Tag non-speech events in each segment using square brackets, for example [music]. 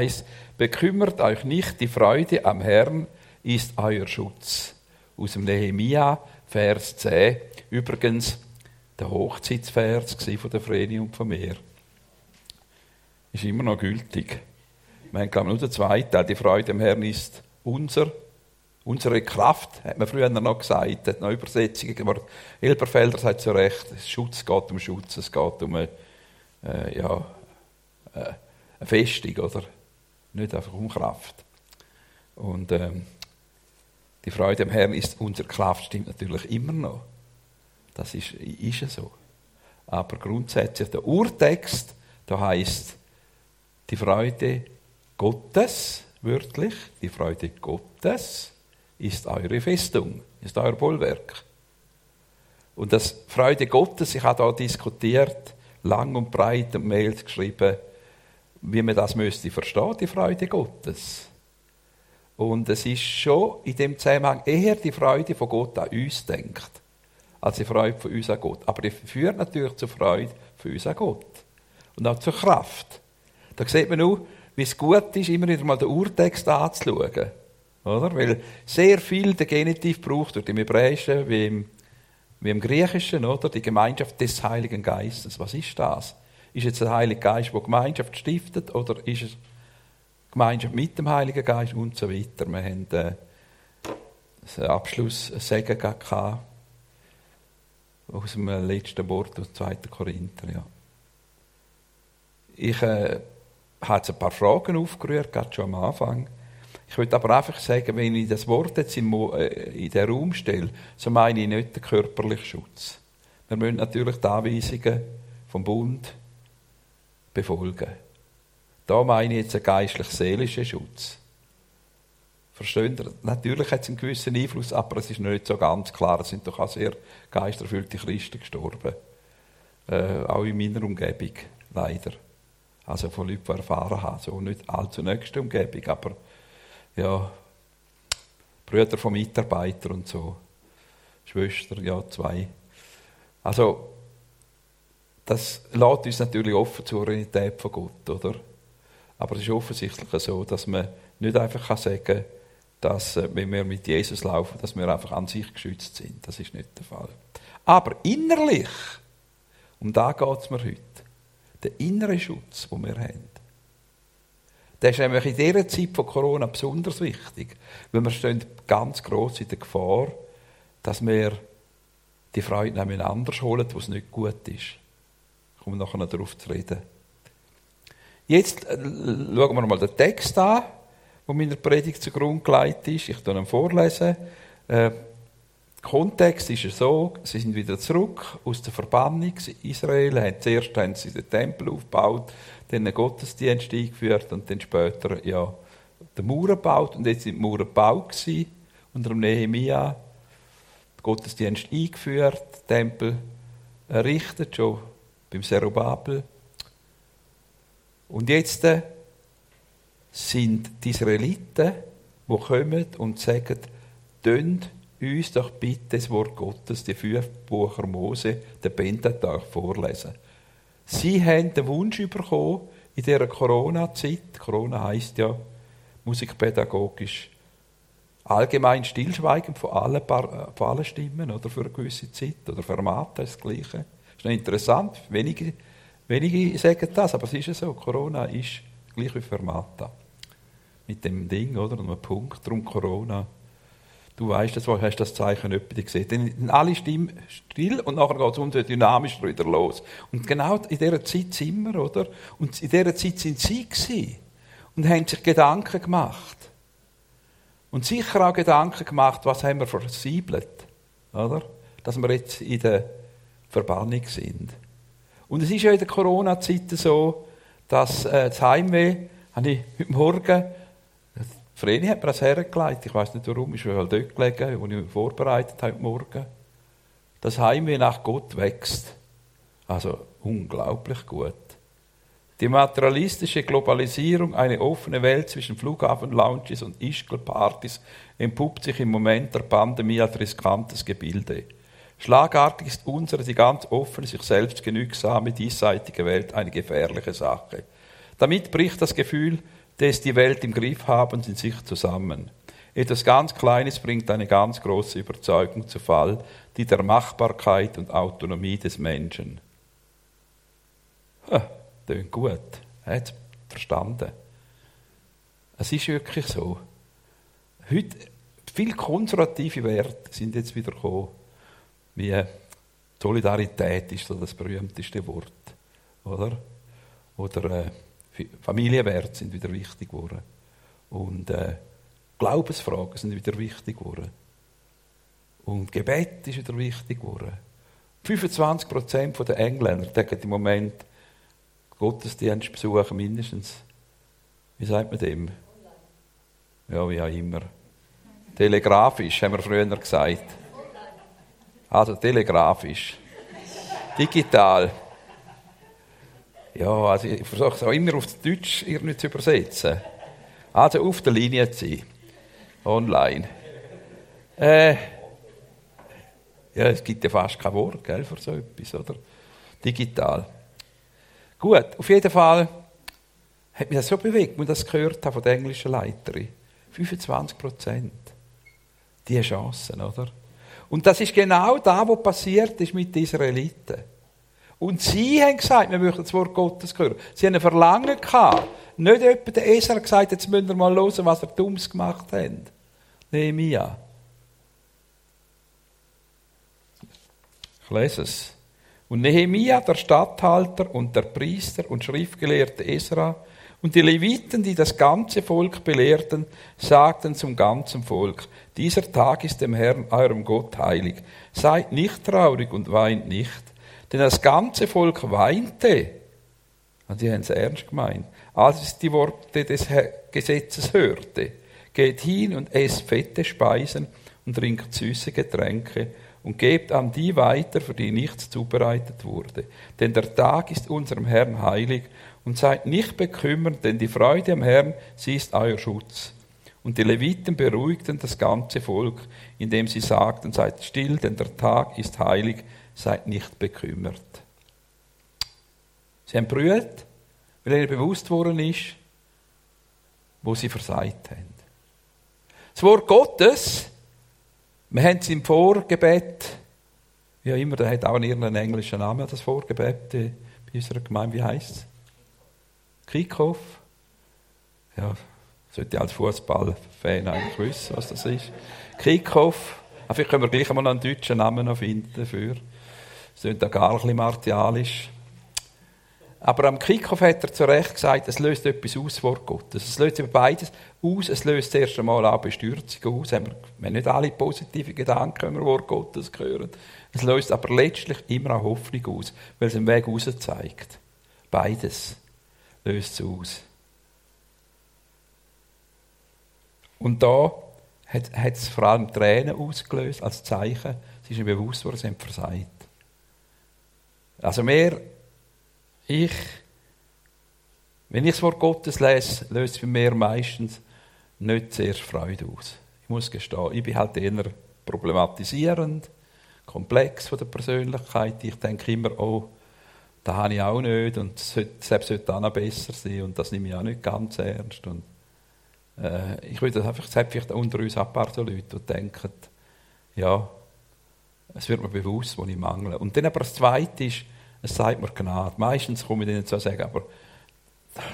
heißt, bekümmert euch nicht, die Freude am Herrn ist euer Schutz. Aus dem Nehemia, Vers 10. Übrigens, der Hochzeitsvers von der Vreni und von mir. Ist immer noch gültig. Wir haben, glaube nur den zweiten Teil. Die Freude am Herrn ist unser, unsere Kraft, hat man früher noch gesagt. Hat noch Übersetzungen. Aber Elberfelder sagt zu Recht, Schutz geht um Schutz, es geht um eine, äh, ja, äh, eine Festung, oder? Nicht einfach um Kraft. Und ähm, die Freude am Herrn ist unsere Kraft, stimmt natürlich immer noch. Das ist, ist so. Aber grundsätzlich, der Urtext, da heißt die Freude Gottes, wörtlich, die Freude Gottes ist eure Festung, ist euer Bollwerk. Und das Freude Gottes, ich habe da diskutiert, lang und breit und Mails geschrieben, wie man das müsste verstehen, die Freude Gottes. Und es ist schon in dem Zusammenhang eher die Freude von Gott an uns denkt, als die Freude von uns an Gott. Aber die führt natürlich zur Freude von uns an Gott. Und auch zur Kraft. Da sieht man auch, wie es gut ist, immer wieder mal den Urtext anzuschauen. Oder? Weil sehr viel der Genitiv braucht, durch im Hebräischen wie im, wie im Griechischen, oder? Die Gemeinschaft des Heiligen Geistes. Was ist das? Ist jetzt der Heilige Geist, der Gemeinschaft stiftet, oder ist es Gemeinschaft mit dem Heiligen Geist und so weiter? Wir haben äh, einen Abschluss Segen gehabt aus dem letzten Wort aus 2. Korinther. Ja. Ich äh, habe jetzt ein paar Fragen aufgerührt, gerade schon am Anfang. Ich würde aber einfach sagen, wenn ich das Wort jetzt in, äh, in den Raum stelle, so meine ich nicht den körperlichen Schutz. Wir müssen natürlich die Anweisungen vom Bund befolgen. Da meine ich jetzt einen geistlich-seelischen Schutz. Versteht ihr? Natürlich hat es einen gewissen Einfluss, aber es ist nicht so ganz klar. Es sind doch auch sehr geisterfüllte Christen gestorben. Äh, auch in meiner Umgebung, leider. Also von Leuten, die erfahren haben. So nicht allzu nächste Umgebung, aber ja, Brüder von Mitarbeitern und so. Schwestern, ja, zwei. Also, das lässt uns natürlich offen zur Realität von Gott, oder? Aber es ist offensichtlich so, dass man nicht einfach sagen kann, dass, äh, wenn wir mit Jesus laufen, dass wir einfach an sich geschützt sind. Das ist nicht der Fall. Aber innerlich, um da geht es mir heute, der innere Schutz, den wir haben, der ist nämlich in dieser Zeit von Corona besonders wichtig, weil wir stehen ganz gross in der Gefahr, dass wir die Freude anders holen, wo es nicht gut ist. Komme nachher noch darauf zu reden. Jetzt äh, schauen wir mal den Text an, der meiner Predigt zugrunde gelegt ist. Ich lese ihn vorlesen. Äh, Kontext ist so, sie sind wieder zurück aus der Verbannung. Israel haben zuerst haben sie den Tempel aufgebaut, dann einen Gottesdienst eingeführt und dann später ja, den Mauer gebaut. Und jetzt sind die Mauern gebaut unter dem Nehemia. Den Gottesdienst eingeführt, den Tempel errichtet, schon beim Zerubabel. Und jetzt äh, sind die Israeliten, die kommen und sagen, tönt uns doch bitte das Wort Gottes, die fünf Bücher Mose, den Pentateuch vorlesen. Sie haben den Wunsch bekommen, in dieser Corona-Zeit, Corona heisst ja musikpädagogisch, allgemein Stillschweigen von allen, von allen Stimmen oder für eine gewisse Zeit oder Formate das Gleiche. Ist noch interessant. Wenige, wenige sagen das, aber es ist ja so. Corona ist gleich wie Fermata. Mit dem Ding, oder? Und einem Punkt. Darum Corona. Du weißt das, hast das Zeichen nicht gesehen. Dann alle Stimmen still und nachher geht es uns dynamisch wieder los. Und genau in dieser Zeit sind wir, oder? Und in dieser Zeit sind sie gewesen und haben sich Gedanken gemacht. Und sicher auch Gedanken gemacht, was haben wir versiebelt, oder? Dass wir jetzt in der Verbannung sind. Und es ist ja in der Corona-Zeit so, dass äh, das Heimweh, habe ich [laughs] heute Morgen Vreni hat mir das hergelegt. Ich weiß nicht warum, ist halt dort gelegen, wo ich mich vorbereitet habe morgen. Das Heimweh nach Gott wächst. Also unglaublich gut. Die materialistische Globalisierung, eine offene Welt zwischen Flughafen-Lounges und Ischgl-Partys entpuppt sich im Moment der Pandemie als riskantes Gebilde. Schlagartig ist unsere, die ganz offene, sich selbst genügsame, diesseitige Welt eine gefährliche Sache. Damit bricht das Gefühl die es die Welt im Griff haben, sind sich zusammen. Etwas ganz Kleines bringt eine ganz große Überzeugung zu Fall, die der Machbarkeit und Autonomie des Menschen. Ha, klingt gut. Hat verstanden. Es ist wirklich so. Heute, viele konservative Werte sind jetzt wieder gekommen, wie Solidarität ist so das berühmteste Wort, oder? Oder äh, Familienwerte sind wieder wichtig geworden. Und äh, Glaubensfragen sind wieder wichtig geworden. Und Gebet ist wieder wichtig geworden. 25% der Engländer denken im Moment Gottesdienst besuchen mindestens. Wie sagt man dem? Ja, wie auch immer. Telegrafisch, haben wir früher gesagt. Also telegrafisch. Digital. Ja, also ich versuche es auch immer auf Deutsch irgendwie zu übersetzen. Also auf der Linie zu sein. Online. Äh, ja, es gibt ja fast kein Wort gell, für so etwas, oder? Digital. Gut, auf jeden Fall hat mich das so bewegt, als ich das gehört habe von der englischen Leiterin. 25 Prozent. Diese Chancen, oder? Und das ist genau das, was passiert ist mit den Israeliten. Und sie haben gesagt, wir möchten das Wort Gottes hören. Sie haben ein Verlangen gehabt. Nicht etwa der Esra gesagt, jetzt müssen wir mal hören, was er Dummes gemacht hat. Nehemiah. Ich lese es. Und Nehemia, der Statthalter und der Priester und Schriftgelehrte Esra und die Leviten, die das ganze Volk belehrten, sagten zum ganzen Volk, dieser Tag ist dem Herrn, eurem Gott, heilig. Seid nicht traurig und weint nicht. Denn das ganze Volk weinte. Und die haben es ernst gemeint. Als es die Worte des Gesetzes hörte, geht hin und esst fette Speisen und trinkt süße Getränke und gebt an die weiter, für die nichts zubereitet wurde. Denn der Tag ist unserem Herrn heilig und seid nicht bekümmert, denn die Freude am Herrn, sie ist euer Schutz. Und die Leviten beruhigten das ganze Volk, indem sie sagten, seid still, denn der Tag ist heilig, seid nicht bekümmert. Sie haben brüllt, weil ihnen bewusst worden ist, wo sie versagt haben. Das Wort Gottes wir haben es im Vorgebet, wie auch immer, der hat auch einen englischen Namen, das Vorgebet bei unserer Gemeinde, wie heisst es? Kickoff. Ja, sollte als Fußballfan eigentlich wissen, was das ist. Kickoff. Ah, vielleicht können wir gleich mal einen deutschen Namen noch finden dafür. Das klingt da gar ein bisschen martialisch. Aber am Kickoff hat er zu Recht gesagt, es löst etwas aus, das Wort Gottes. Es löst eben beides aus. Es löst zuerst einmal auch Bestürzung aus. Wir haben nicht alle positive Gedanken, wenn wir Wort Gottes hören. Es löst aber letztlich immer auch Hoffnung aus, weil es einen Weg raus zeigt. Beides löst es aus. Und da hat, hat es vor allem Tränen ausgelöst als Zeichen. Es ist mir bewusst worden, sie haben versagt. Also mehr ich, wenn ich das Wort Gottes lese, löst es für mich meistens nicht zuerst Freude aus. Ich muss gestehen, ich bin halt eher problematisierend, komplex von der Persönlichkeit. Ich denke immer, oh, das habe ich auch nicht und selbst sollte auch noch besser sein und das nehme ich auch nicht ganz ernst. Und, äh, ich würde einfach, es hat vielleicht unter uns ein paar so Leute, die denken, ja, es wird mir bewusst, wo ich mangle. Und dann aber das Zweite ist, es sagt mir Gnade. Meistens komme ich denen zu sagen, aber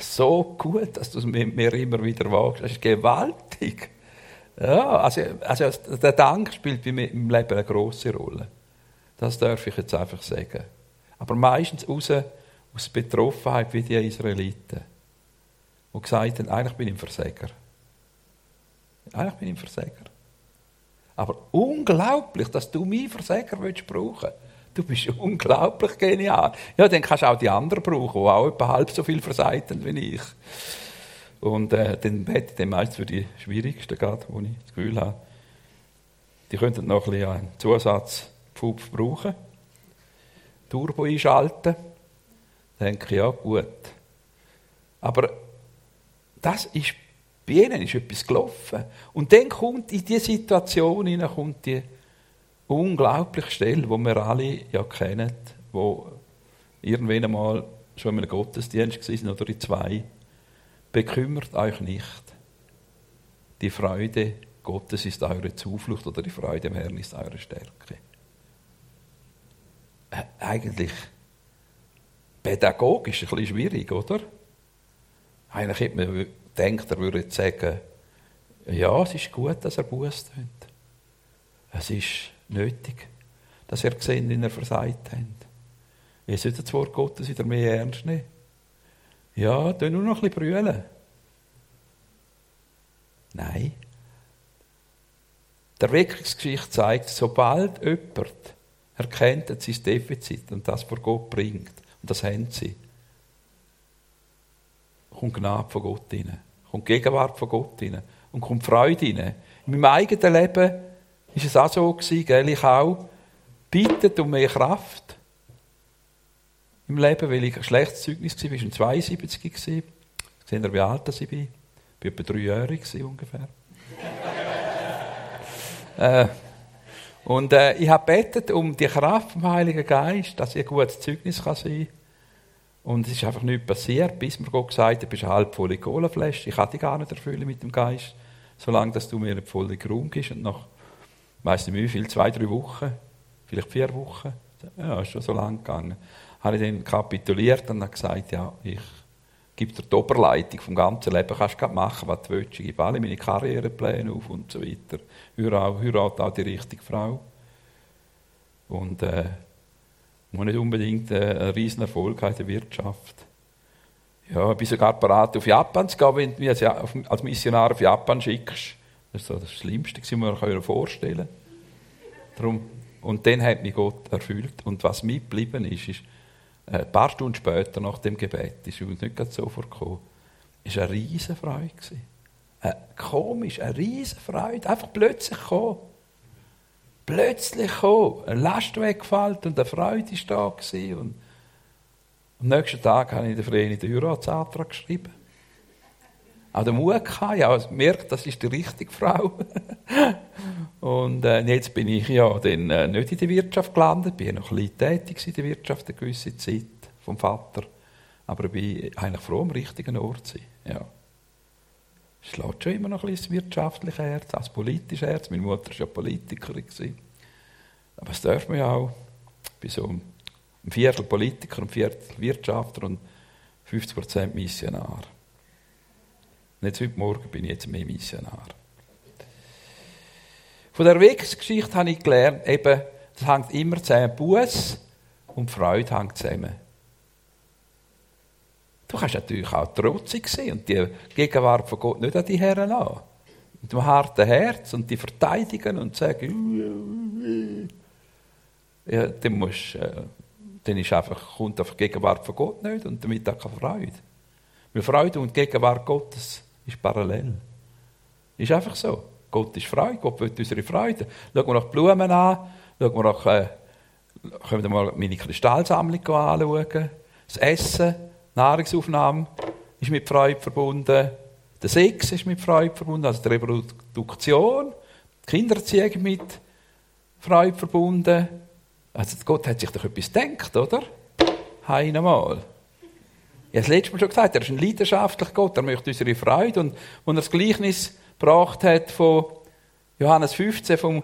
so gut, dass du es mir immer wieder wagst. Das ist gewaltig. Ja, also, also der Dank spielt bei mir im Leben eine große Rolle. Das darf ich jetzt einfach sagen. Aber meistens raus aus Betroffenheit wie die Israeliten, die gesagt haben, eigentlich bin ich ein Versäger. Eigentlich bin ich ein Versäger. Aber unglaublich, dass du mich Versäger brauchen willst. Du bist [laughs] unglaublich genial. Ja, dann kannst du auch die anderen brauchen, die auch etwa halb so viel verseiten wie ich. Und äh, dann bete ich dann meist für die Schwierigsten, gerade, wo ich das Gefühl habe, die könnten noch ein bisschen einen Zusatzpfupf brauchen. Turbo einschalten. Dann denke ich, ja, gut. Aber das ist, bei ihnen ist etwas gelaufen. Und dann kommt in diese Situation hinein, kommt die unglaubliche Stelle, die wir alle ja kennen, wo irgendwann einmal schon in einem Gottesdienst waren oder in zwei, bekümmert euch nicht. Die Freude Gottes ist eure Zuflucht oder die Freude im Herrn ist eure Stärke. Äh, eigentlich pädagogisch ein bisschen schwierig, oder? Eigentlich hätte man gedacht, er würde sagen, ja, es ist gut, dass er Buß tut. Es ist nötig, dass er gesehen, wie er versagt hat. Ihr solltet das Wort Gottes wieder mehr ernst nehmen. Ja, tu nur noch ein bisschen brüllen. Nein. Der Wirkungsgeschichte zeigt, sobald jemand erkennt, dass sein Defizit und das vor Gott bringt, und das haben sie, kommt Gnade von Gott rein, kommt Gegenwart von Gott rein und kommt Freude rein. In meinem eigenen Leben war es auch so gewesen, gell? ich auch, bittet um mehr Kraft im Leben, weil ich ein schlechtes Zeugnis war. Ich war 72. Seht ihr, wie alt ich bin? Ich war etwa dreijährig ungefähr. [laughs] äh, und äh, ich habe betet um die Kraft vom Heiligen Geist, dass ich ein gutes Zeugnis kann sein. Und es ist einfach nichts passiert, bis mir Gott gesagt hat, du bist eine halbvolle Kohleflasche. Ich kann dich gar nicht erfüllen mit dem Geist, solange dass du mir einen vollen Raum gibst. Und nach, ich weiss nicht wie viel, zwei, drei Wochen, vielleicht vier Wochen, ja, ist schon so lang gegangen, habe ich dann kapituliert und habe gesagt, ja, ich gebe dir die Oberleitung vom ganzen Leben, kannst du machen, was du willst. Ich gebe alle meine Karrierepläne auf und so weiter. Heirat, heirat auch die richtige Frau. Und äh, muss nicht unbedingt äh, einen riesen Erfolg in der Wirtschaft. Ja, ich bin sogar bereit, auf Japan zu gehen, wenn du mich als Missionar auf Japan schickst. Das ist das Schlimmste, was man sich vorstellen kann. und dann hat mich Gott erfüllt. Und was mitgeblieben ist, ist, äh, ein paar Stunden später, nach dem Gebet, ist uns nicht so vorgekommen, ist eine riesige Freude. Äh, komisch, eine riesige Freude. Einfach plötzlich gekommen. Plötzlich gekommen. Eine Last weggefallen und eine Freude war da. Gewesen. Und am nächsten Tag habe ich der Vreni den Heiratsantrag geschrieben. Auch den Mut gehabt, ja, gemerkt, das ist die richtige Frau. [laughs] und äh, jetzt bin ich ja dann äh, nicht in der Wirtschaft gelandet, bin noch ein bisschen tätig in der Wirtschaft eine gewisse Zeit vom Vater. Aber ich bin eigentlich froh, am richtigen Ort zu sein. Ja. Es schlägt schon immer noch ein bisschen das wirtschaftliche Herz, das politische Herz. Meine Mutter war ja Politikerin. Aber das darf man ja auch. Ich bin so ein Viertel Politiker, ein Viertel Wirtschaftler und 50% Missionar. Jetzt heute Morgen bin ich jetzt mehr Missionar. Von der Wegsgeschichte habe ich gelernt, eben, das hängt immer zusammen. Buß und Freude hängt zusammen. Du kannst natürlich auch trotzig sein und die Gegenwart von Gott nicht an die Herren an. Mit dem harten Herz und die verteidigen und sagen, ja, dann, musst, äh, dann ist einfach, kommt einfach die Gegenwart von Gott nicht und damit auch keine Freude. Weil Freude und Gegenwart Gottes ist parallel. Ist einfach so. Gott ist Freude, Gott will unsere Freude. Schauen wir nach Blumen an, schauen wir nach, äh, können wir mal meine Kristallsammlung anschauen. Das Essen, Nahrungsaufnahme ist mit Freude verbunden. Der Sex ist mit Freude verbunden, also die Reproduktion, die Kindererziehung mit Freude verbunden. Also Gott hat sich doch etwas gedacht, oder? Einmal. Ich habe das letzte Mal schon gesagt, er ist ein leidenschaftlicher Gott, er möchte unsere Freude. Und als er das Gleichnis gebracht hat von Johannes 15, vom,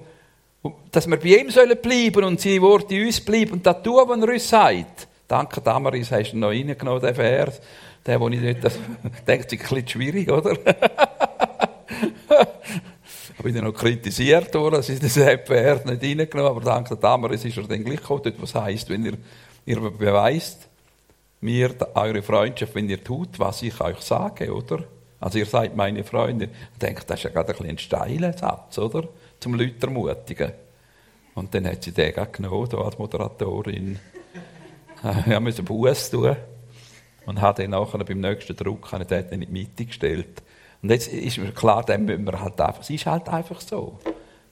dass wir bei ihm sollen bleiben und seine Worte in uns bleiben und das tun, was er uns sagt. Danke, Damaris, hast du noch reingenommen, den Vers. Der, wo ich nicht, das [laughs] denkt, ist ein bisschen schwierig, oder? [laughs] Ich bin ja noch kritisiert worden, dass ich das Vers nicht reingenommen habe, aber danke Damaris ist er dann gleich gekommen, dort, was heisst, wenn ihr, ihr beweist mir eure Freundschaft, wenn ihr tut, was ich euch sage, oder? Also ihr seid meine Freunde. Ich denke, das ist ja gerade ein, ein steiler Satz, oder? Zum Leute ermutigen. Und dann hat sie den genommen, hier als Moderatorin. [laughs] Wir müssen Buß tun. Und hat dann nachher beim nächsten Druck in die Mitte gestellt. Und jetzt ist mir klar, dann müssen wir halt einfach, es ist halt einfach so.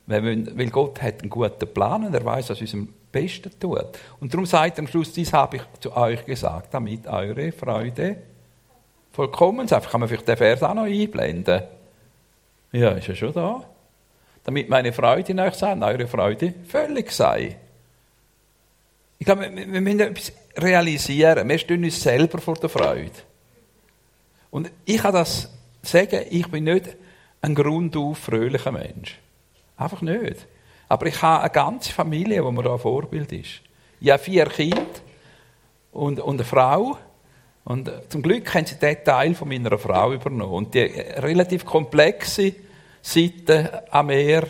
Weil Gott hat einen guten Plan und er weiß, was unserem Besten tut. Und darum sagt er am Schluss, dies habe ich zu euch gesagt, damit eure Freude vollkommen sein. Kann man vielleicht den Vers auch noch einblenden? Ja, ist ja schon da. Damit meine Freude in euch sei, eure Freude völlig sei. Ich glaube, wir müssen etwas realisieren. Wir stehen uns selber vor der Freude. Und ich kann das sagen, ich bin nicht ein grundauf fröhlicher Mensch. Einfach nicht. Aber ich habe eine ganze Familie, wo mir da ein Vorbild ist. Ich habe vier Kinder und, und eine Frau. Und zum Glück haben sie den Teil von meiner Frau übernommen. Und die relativ komplexe Seite am Meer,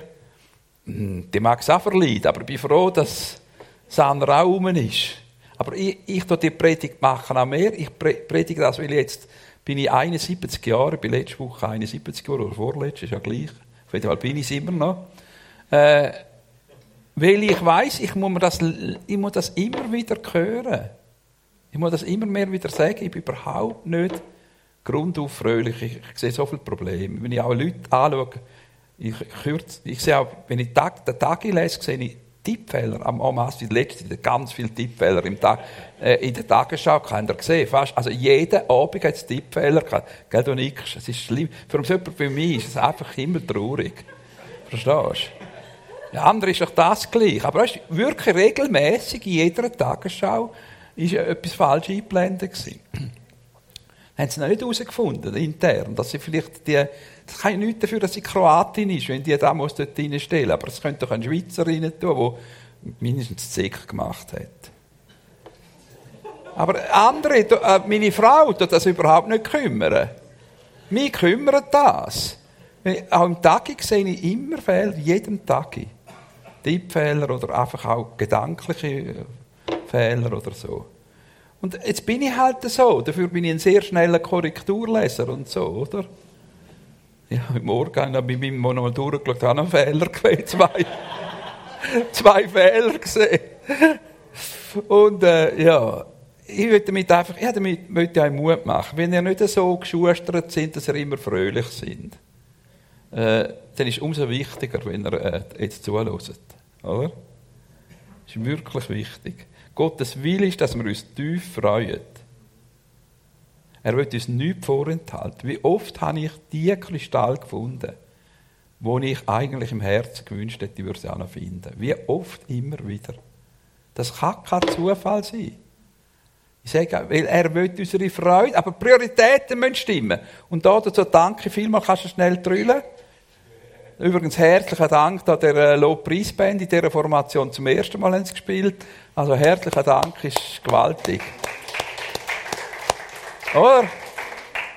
hm, die mag es auch verleiden, aber ich bin froh, dass Sandra auch rum ist. Aber ich, ich tue die Predigt machen am Meer. Ich predige das, weil jetzt bin ich 71 Jahre, ich bin letzte Woche 71 Jahre oder vorletzte, ist ja gleich. Auf jeden Fall bin ich es immer noch. Äh, weil ich weiß, ich muss, das, ich muss das immer wieder hören. Ich muss das immer mehr wieder sagen. Ich bin überhaupt nicht grundauf fröhlich. Ich, ich sehe so viele Probleme. Wenn ich auch Leute anschaue, ich, ich, ich sehe auch, wenn ich Tag, den Tag lese, sehe ich Tippfehler am Omas, wie letzte ganz viele Tippfehler im Tag, äh, in der Tagesschau, habt ihr gesehen, fast, also jeden Abend hat es Tippfehler gehabt. Gell, du nickst, es ist schlimm. Für jemanden wie mich ist es einfach immer traurig. Verstehst du? Der andere ist doch das gleich. Aber weißt, wirklich regelmäßig in jeder Tagesschau ist etwas falsch eingeblendet gewesen. [clears throat] haben sie noch nicht herausgefunden, intern, dass sie vielleicht die, das kann ja nichts dafür, dass sie Kroatin ist, wenn die da muss dort reinstellen. Aber es könnte doch ein Schweizer rein tun, der mindestens Zeck gemacht hat. Aber andere, äh, meine Frau, tut das überhaupt nicht kümmern. Mich kümmert das. Auch im Tag sehe ich immer Fehler, jedem Tag. Tippfehler oder einfach auch gedankliche Fehler oder so. Und jetzt bin ich halt so. Dafür bin ich ein sehr schneller Korrekturleser und so, oder? Ja, heute Morgen habe ich bei meinem nochmal durchgeschaut, habe einen Fehler gesehen, zwei, [laughs] zwei Fehler gesehen. Und äh, ja, ich will damit einfach, ja, damit möchte ich euch Mut machen. Wenn ihr nicht so geschustert sind, dass ihr immer fröhlich sind, äh, dann ist es umso wichtiger, wenn ihr äh, jetzt zuhört. Oder? Das ist wirklich wichtig. Gottes Wille ist, dass wir uns tief freuen. Er will uns nichts vorenthalten. Wie oft habe ich die Kristall gefunden, wo ich eigentlich im Herzen gewünscht hätte, ich würde sie auch noch finden. Wie oft immer wieder. Das kann kein Zufall sein. Ich sage, weil er will unsere Freude, aber Prioritäten müssen stimmen. Und dazu danke vielmals, kannst du schnell drüllen. Übrigens herzlichen Dank an der äh, Lobpreisband in dieser Formation zum ersten Mal sie gespielt. Also herzlichen Dank, ist gewaltig. Oder?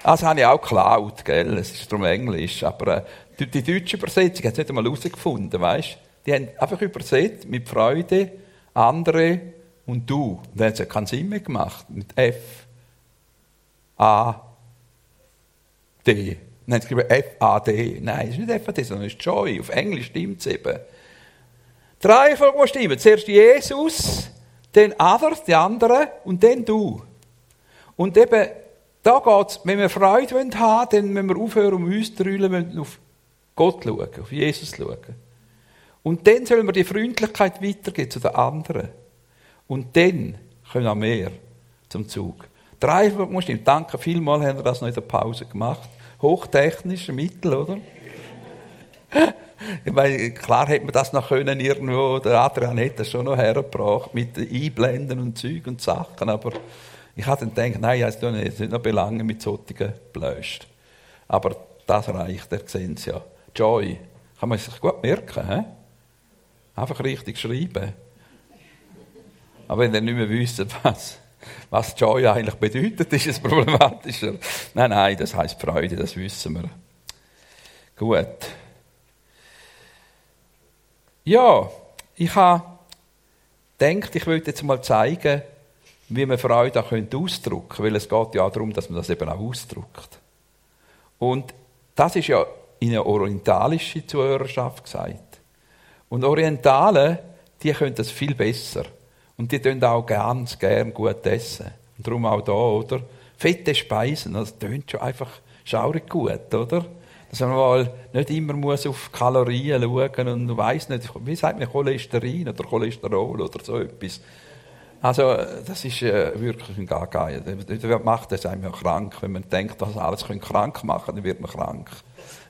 Das habe ich auch geklaut, gell? Es ist darum Englisch. Aber äh, die deutsche Übersetzung hat es nicht einmal herausgefunden, weißt Die haben einfach übersetzt mit Freude, andere und du. Und dann hat es keinen Sinn mehr gemacht. Mit F, A, D. Dann haben sie geschrieben F-A-D. Nein, es ist nicht F-A-D, sondern es ist Joy. Auf Englisch stimmt es eben. Drei Reihenfolge stimmen. Zuerst Jesus, dann others, die anderen, und dann du. Und eben, da geht es, wenn wir Freude haben wollen, dann müssen wir aufhören, um uns zu rüllen, wir auf Gott schauen, auf Jesus schauen. Und dann sollen wir die Freundlichkeit weitergeben zu den anderen. Und dann kommen auch mehr zum Zug. Drei muss stimmen. Danke vielmals, haben wir das noch in der Pause gemacht. Hochtechnische Mittel, oder? Ich meine, klar hätte man das noch können irgendwo, der Adrian hätte das schon noch hergebracht, mit Einblenden und Zeug und Sachen, aber ich habe dann gedacht, nein, es nicht noch belangen mit solchen Blöst. Aber das reicht, ihr seht es ja. Joy, kann man sich gut merken, he? Einfach richtig schreiben. Aber wenn ihr nicht mehr wisst, was, was Joy eigentlich bedeutet, ist es problematischer. Nein, nein, das heißt Freude, das wissen wir. Gut. Ja, ich habe gedacht, ich würde jetzt mal zeigen, wie man Freude auch ausdrücken könnte, weil es geht ja darum, dass man das eben auch ausdrückt. Und das ist ja in eine orientalische Zuhörerschaft gesagt. Und Orientalen, die können das viel besser. Und die tun auch ganz gern gut essen. Und darum auch da, oder? Fette Speisen, das tönt schon einfach schaurig gut, oder? dass man mal nicht immer muss auf Kalorien schauen und weiß nicht, wie sagt man Cholesterin oder Cholesterol oder so etwas. Also, das ist äh, wirklich ein gar geil. Das macht das einem krank. Wenn man denkt, dass alles krank machen kann, dann wird man krank.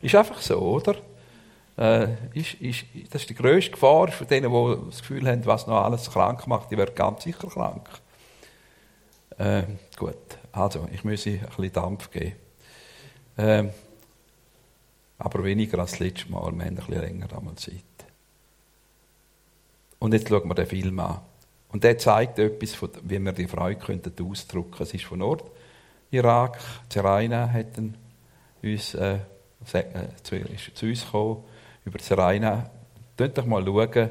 Ist einfach so, oder? Äh, ist, ist, das ist die grösste Gefahr für denen, die das Gefühl haben, was noch alles krank macht, die werden ganz sicher krank. Äh, gut, also, ich muss ein bisschen Dampf geben. Ähm, aber weniger als das letzte Mal. Wir haben ein bisschen länger einmal Zeit. Und jetzt schauen wir den Film an. Und der zeigt etwas, wie wir die Freude könnten ausdrücken könnten. Es ist von Nordirak. Zeraina hat uns, äh, äh, zu uns gekommen, über Zeraina. Schaut doch mal schauen,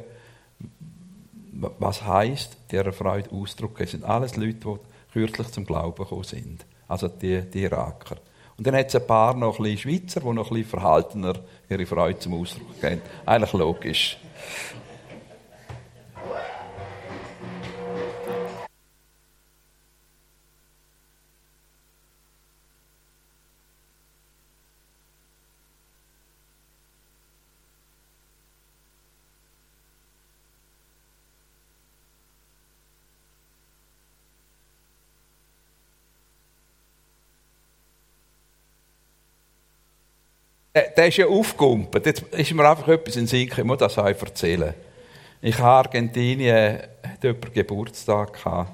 was heisst, dieser Freude ausdrücken. Es sind alles Leute, die kürzlich zum Glauben gekommen sind. Also die, die Iraker. Und dann hat es ein paar noch ein Schweizer, die noch ein verhaltener ihre Freude zum Ausdruck geben. Eigentlich logisch. Der, der ist ja aufgekumpelt. Jetzt ist mir einfach etwas in den Sinn ich muss das euch erzählen. Ich habe Argentinien, hat jemand Geburtstag gehabt.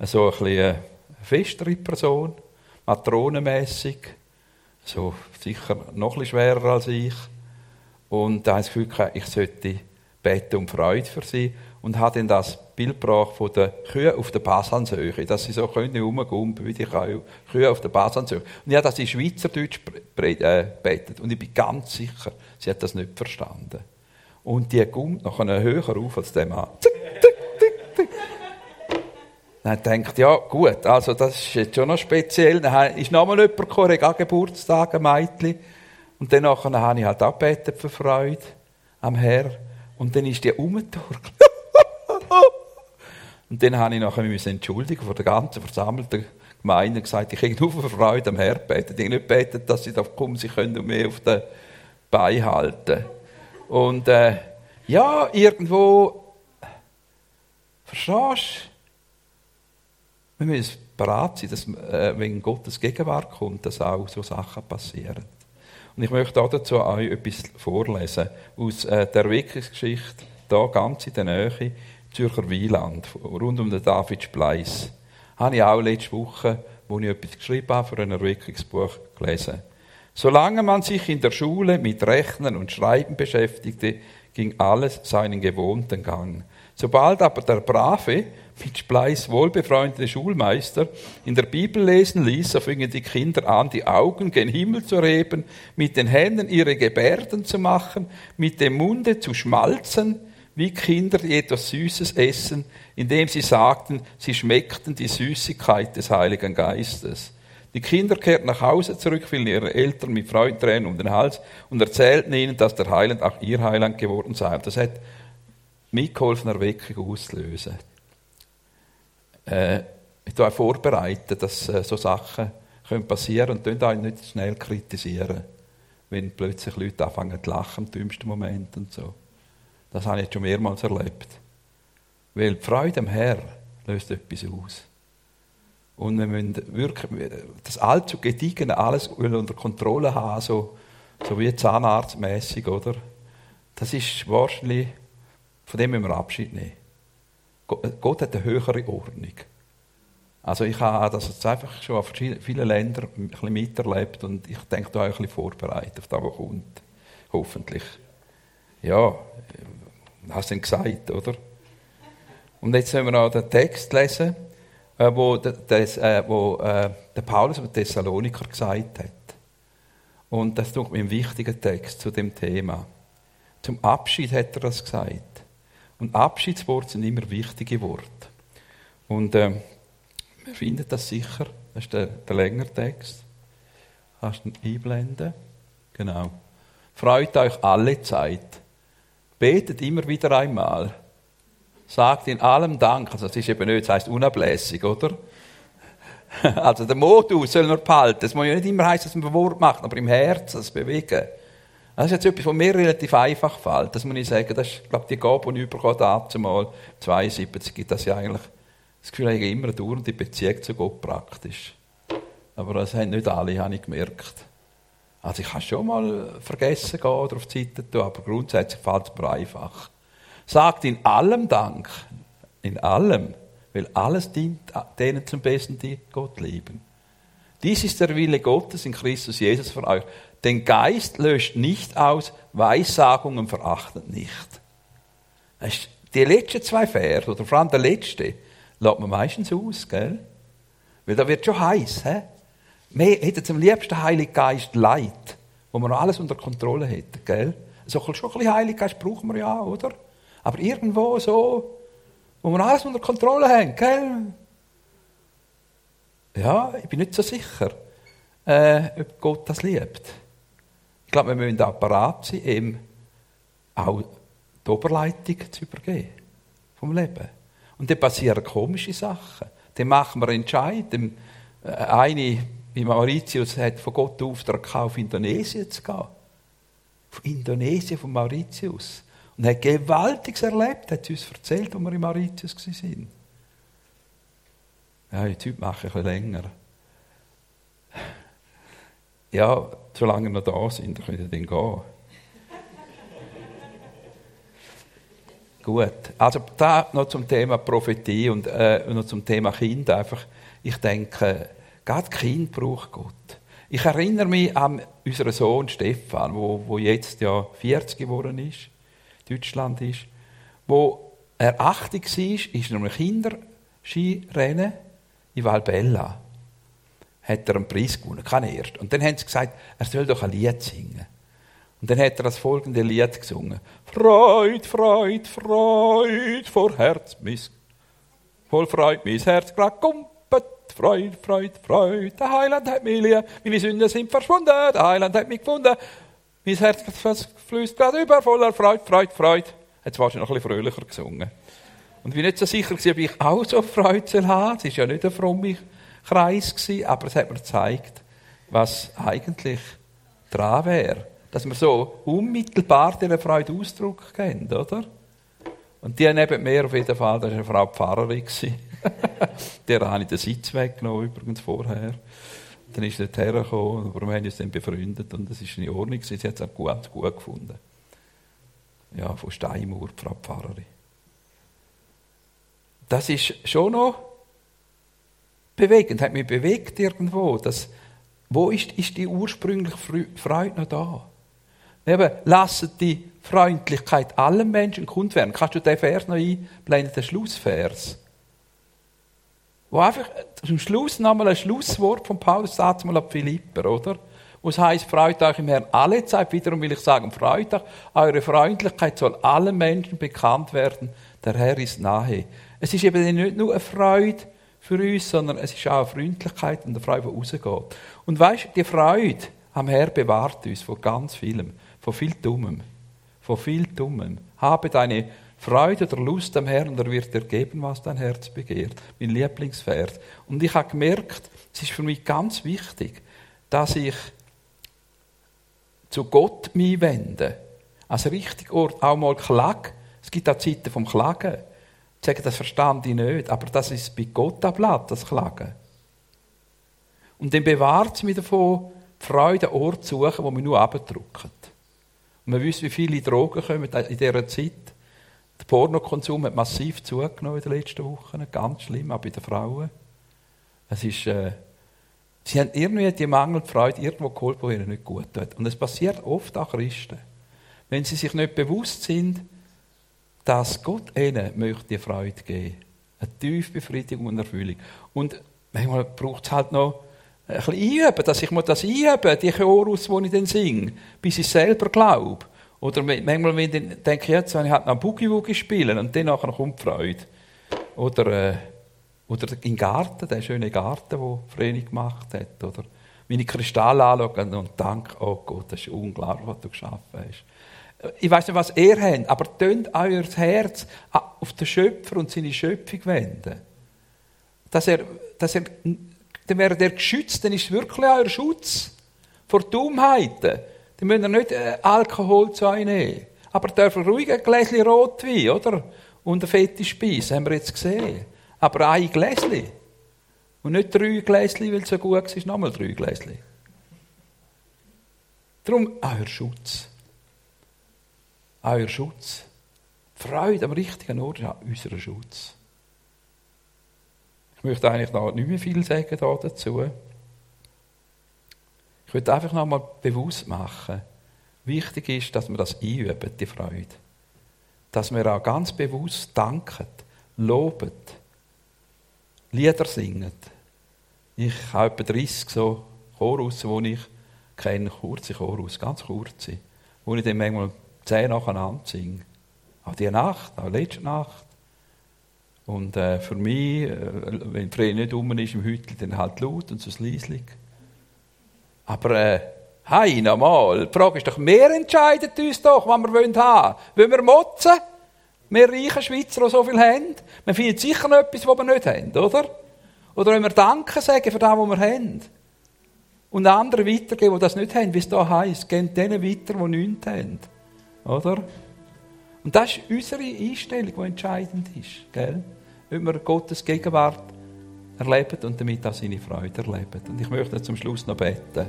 So ein bisschen eine festere Person, matronenmässig. So sicher noch ein schwerer als ich. Und da habe ich das Gefühl, ich sollte beten um Freude für sie und habe dann das Bild gebracht von den Kühen auf der Basansöhe, dass sie so können rumgumpen wie die Kühe auf der Basansöhe. Und ich habe das in Schweizerdeutsch äh, betet und ich bin ganz sicher, sie hat das nicht verstanden. Und die kommt noch höher auf als der Mann. Zick, zick, zick, zick. Dann denkt ja gut, also das ist jetzt schon noch speziell. Dann ist nochmal jemand gekommen, hat Geburtstag, ein Mädchen. Und dann habe ich halt gebetet für Freude am Herrn. Und dann ist die umgeturkt. [laughs] Und dann habe ich nachher mich entschuldigen vor der ganzen versammelten Gemeinde und gesagt, ich habe nur für Freude am Herrn beten. Ich habe nicht betet, dass sie da kommen, sie können mehr auf den Beinen halten. Und äh, ja, irgendwo, verstehst du? Wir müssen bereit sein, dass, äh, wenn Gottes Gegenwart kommt, dass auch so Sachen passieren. Und ich möchte auch dazu euch etwas vorlesen aus äh, der Wirkungsgeschichte, da ganz in der Nähe, Zürcher Wieland, rund um den David Spleiss. Habe ich auch letzte Woche, wo ich etwas geschrieben habe, für ein Erweckungsbuch gelesen. Solange man sich in der Schule mit Rechnen und Schreiben beschäftigte, ging alles seinen gewohnten Gang. Sobald aber der brave, mit Spleiß wohlbefreundete Schulmeister in der Bibel lesen ließ, so fingen die Kinder an, die Augen gen Himmel zu reben, mit den Händen ihre Gebärden zu machen, mit dem Munde zu schmalzen, wie Kinder, die etwas Süßes essen, indem sie sagten, sie schmeckten die Süßigkeit des Heiligen Geistes. Die Kinder kehrten nach Hause zurück, fielen ihre Eltern mit Freudentränen um den Hals und erzählten ihnen, dass der Heiland auch ihr Heiland geworden sei. Das hat mitgeholfen, Erweckung auszulösen. Äh, ich habe vorbereitet, dass äh, so Sachen können passieren und euch nicht schnell kritisieren, wenn plötzlich Leute anfangen zu lachen im dümmsten Moment und so. Das habe ich jetzt schon mehrmals erlebt. Weil die Freude am Herrn löst etwas aus. Und wir müssen wirklich das allzu gediegene alles unter Kontrolle haben, so, so wie zahnarztmäßig, oder? Das ist wahrscheinlich, von dem müssen wir Abschied nehmen. Gott hat eine höhere Ordnung. Also ich habe das jetzt einfach schon auf vielen Ländern ein bisschen miterlebt und ich denke, da auch ein bisschen vorbereitet auf das, was kommt. Hoffentlich. Ja, hast du gesagt, oder? Und jetzt sollen wir noch den Text lesen, äh, wo, das, äh, wo äh, der Paulus über Thessaloniker gesagt hat. Und das ist ein wichtiger Text zu dem Thema. Zum Abschied hat er das gesagt. Und Abschiedsworte sind immer wichtige Worte. Und äh, wir finden das sicher. Das ist der, der längere Text. Kannst du ihn einblenden? Genau. Freut euch alle Zeit Betet immer wieder einmal. Sagt in allem Dank. Also, das ist eben nicht, das heisst unablässig, oder? [laughs] Also, der Modus soll nur behalten. Es muss ja nicht immer heißen, dass man ein Wort macht, aber im Herzen das Bewegen. Das ist jetzt etwas, was mir relativ einfach fällt. Das muss ich sagen, das ist, glaube die Gabe, die ich bekommen habe, mal 72, gibt das ja eigentlich, das Gefühl, ich habe immer eine dauernde Beziehung zu Gott praktisch. Aber das haben nicht alle, habe ich gemerkt. Also ich kann schon mal vergessen gehen oder auf die Seite tun, aber grundsätzlich fällt es mir einfach. Sagt in allem Dank, in allem, weil alles dient denen zum Besten, die Gott lieben. Dies ist der Wille Gottes in Christus Jesus für euch. Den Geist löscht nicht aus, Weissagungen verachtet nicht. Die letzten zwei Verse, oder vor allem der letzte, lässt man meistens aus, gell? Weil da wird schon heiß, hä? Wir hätten zum liebsten Heiligen Geist Leid, wo man noch alles unter Kontrolle hätte, gell? So schon ein bisschen Heiligen Geist brauchen wir ja, oder? Aber irgendwo so, wo wir alles unter Kontrolle haben, gell? Ja, ich bin nicht so sicher, äh, ob Gott das liebt. Ich glaube, wir müssen auch parat sein, ihm auch die Oberleitung zu übergeben vom Leben. Und dann passieren komische Sachen. Dann machen wir Entscheidungen. Äh, eine, wie Mauritius hat von Gott den Auftrag auf Indonesien zu gehen. Auf Indonesien, von Mauritius. Und hat Gewaltiges erlebt, hat uns erzählt, als wir in Mauritius waren. Ja, die Zeit mache ich ein länger. Ja, solange wir noch da sind, können wir dann gehen. [laughs] Gut, also da noch zum Thema Prophetie und äh, noch zum Thema Kind einfach. Ich denke, gerade Kind braucht Gott. Ich erinnere mich an unseren Sohn Stefan, wo, wo jetzt ja 40 geworden ist, Deutschland ist, wo er 80 war, ist er einem Kinderskirennen in Valbella. Hat er einen Preis gewonnen, kein erst. Und dann haben sie gesagt, er soll doch ein Lied singen. Und dann hat er das folgende Lied gesungen. Freud, Freud, Freud, vor Herz, mis, voll Freud, mein Herz grad kumpet. Freud, Freud, Freud, der Heiland hat mich lieb, meine Sünden sind verschwunden, der Heiland hat mich gefunden. Mein Herz fließt gerade über, voller Freud, Freud, Freud. Hat zwar schon noch ein bisschen fröhlicher gesungen. Und ich bin nicht so sicher, ob ich auch so Freude haben Es war ja nicht ein frommer Kreis, aber es hat mir gezeigt, was eigentlich dran wäre dass wir so unmittelbar dieser Freude Ausdruck kennen, oder? Und die neben mir auf jeden Fall, das war eine Frau Pfarrerin. [laughs] der ich den Sitz weggenommen, übrigens vorher. Dann ist er hergekommen, aber wir haben uns dann befreundet und das ist in Ordnung. Sie hat es auch gut, gut gefunden. Ja, von Steinmauer, Frau Pfarrerin. Das ist schon noch bewegend, hat mich bewegt irgendwo. Das, wo ist, ist die ursprüngliche Freude noch da? Eben, lasset die Freundlichkeit allen Menschen kund werden. Kannst du den Vers noch einblenden, den Schlussvers? Wo einfach zum Schluss nochmal ein Schlusswort von Paulus sagt mal ab Philipper, oder? Wo es heisst, freut euch im Herrn alle Zeit. Wiederum will ich sagen, freut euch. Eure Freundlichkeit soll allen Menschen bekannt werden. Der Herr ist nahe. Es ist eben nicht nur eine Freude für uns, sondern es ist auch eine Freundlichkeit und eine Freude, die rausgeht. Und weißt, die Freude am Herr bewahrt uns von ganz vielem von viel Dummem. Von viel Dummem. Habe deine Freude oder Lust am Herrn und er wird dir geben, was dein Herz begehrt. Mein Lieblingsvers. Und ich habe gemerkt, es ist für mich ganz wichtig, dass ich zu Gott mich wende. Als richtig Ort auch mal klage. Es gibt auch Zeiten vom Klagen. Ich sage, das verstand ich nicht, aber das ist bei Gott ablatt, das Klagen. Und dann bewahrt es mich davon, die Freude Ort zu suchen, wo mich nur abdrückt. Und wir wissen, wie viele Drogen kommen in dieser Zeit. Der Pornokonsum hat massiv zugenommen in den letzten Wochen. Ganz schlimm, auch bei den Frauen. Es ist, äh, sie haben irgendwie die Freude irgendwo geholt, wo ihnen nicht gut tut. Und es passiert oft auch Christen. Wenn sie sich nicht bewusst sind, dass Gott ihnen möchte die Freude geben. Eine tiefe Befriedigung und Erfüllung. Und manchmal braucht es halt noch ein bisschen einüben, dass ich mir das einüben, die Chorus, die ich dann singe, bis ich selber glaube. Oder manchmal wenn ich denke, jetzt wenn ich halt noch Boogie-Woogie spielen und dann nachher kommt die Freude. Oder, äh, oder im Garten, der schöne Garten, den Vreni gemacht hat. Oder meine Kristalle anschauen und danke, oh Gott, das ist unglaublich, was du geschaffen hast. Ich weiß nicht, was ihr habt, aber tönt euer Herz auf den Schöpfer und seine Schöpfung wenden. Dass er, dass er dann wäre der geschützt, dann ist wirklich euer Schutz vor Dummheiten. Dann müsst ihr nicht äh, Alkohol zu euch nehmen. Aber dürfen ruhig ein Gläschen Rotwein, oder? Und eine fette Speise, haben wir jetzt gesehen. Aber ein Gläschen. Und nicht drei Gläschen, weil es so gut ist, nochmal drei Gläschen. Darum euer Schutz. Euer Schutz. Freude am richtigen Ort ist unser Schutz. Ich möchte eigentlich noch nicht mehr viel sagen dazu. Ich würde einfach nochmal bewusst machen, wichtig ist, dass wir das einüben, die Freude. Dass wir auch ganz bewusst danken, loben, Lieder singen. Ich habe etwa 30 so Chorus, die ich kenne, kurze Chorus, ganz kurze, wo ich dann manchmal zehn nacheinander singe. Auch die Nacht, auch letzte Nacht. Und äh, für mich, äh, wenn die Träne nicht rum ist im Hüttel, dann halt laut und so leislich. Aber, äh, hey, nochmal, die Frage ist doch, wir entscheiden uns doch, was wir haben wollen. Wollen wir motzen? Wir reichen Schweizer, die so viel haben. Wir finden sicher noch etwas, was wir nicht haben, oder? Oder wenn wir Danke sagen für das, was wir haben. Und andere weitergeben, die das nicht haben, wie es hier heisst. Gehen denen weiter, die nichts haben. Oder? Und das ist unsere Einstellung, die entscheidend ist. Gell? Ob wir Gottes Gegenwart erleben und damit auch seine Freude erleben. Und ich möchte zum Schluss noch beten.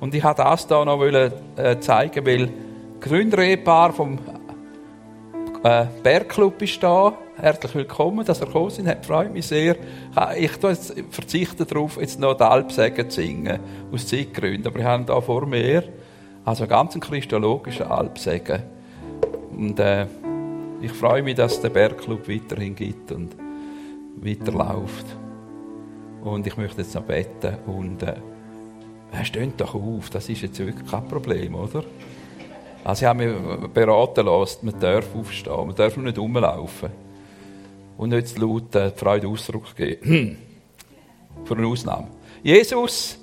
Und ich wollte das hier noch äh, zeigen, weil Gründerehepaar vom äh, Bergclub ist da. Herzlich willkommen, dass ihr gekommen seid. Das freut mich sehr. Ich verzichte darauf, jetzt noch die Alpsäge zu singen, aus Zeitgründen. Aber ich habe da vor mir also ganz christologischen Alpsäge. Und äh, ich freue mich, dass der Bergclub weiterhin gibt und weiterläuft. Und ich möchte jetzt noch beten und äh, steht doch auf, das ist jetzt wirklich kein Problem, oder? Also ich habe mich beraten lassen, man darf aufstehen, man darf nicht rumlaufen. Und nicht zu laut äh, Freude Ausdruck geben. [clears throat] Für eine Ausnahme. Jesus,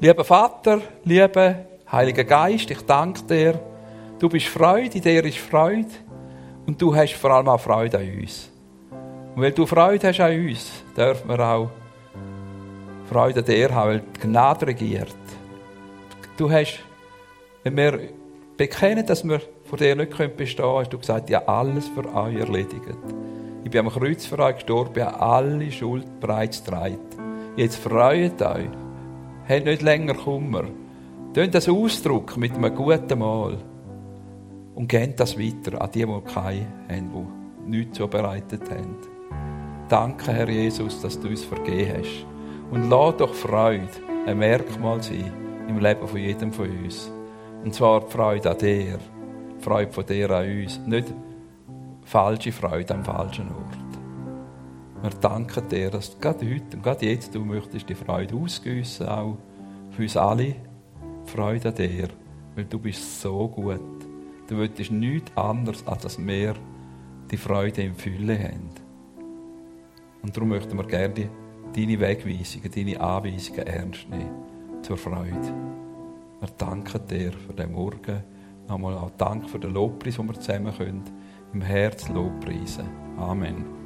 lieber Vater, lieber Heiliger Geist, ich danke dir. Du bist Freude, in dir ist Freude. Und du hast vor allem auch Freude an uns. Und weil du Freude hast an uns, dürfen wir auch Freude an dir haben, weil die Gnade regiert. Du hast, wenn wir bekennen, dass wir vor dir nicht bestehen können, hast du gesagt, ja, alles für euch erledigt. Ich bin am Kreuz für euch gestorben, habe alle Schuld bereits getragen. Jetzt freut euch. Habt nicht länger Kummer. Tönt das Ausdruck mit einem guten Mal. Und gebt das weiter an die, die keine haben, die nichts zubereitet haben. Danke, Herr Jesus, dass du uns vergeben hast. Und lass doch Freude ein Merkmal sein im Leben von jedem von uns. Und zwar die Freude an dir, die Freude von dir an uns. Nicht falsche Freude am falschen Ort. Wir danken dir, dass du gerade heute und gerade jetzt du möchtest die Freude ausgüssen, auch für uns alle. Freude an dir, weil du bist so gut. Du willst nichts anderes, als dass wir die Freude in Fülle haben. Und darum möchten wir gerne deine Wegweisungen, deine Anweisungen ernst nehmen zur Freude. Wir danken dir für den Morgen. Nochmal auch Dank für den Lobpreis, den wir zusammen können, im Herz Lobpreisen. Amen.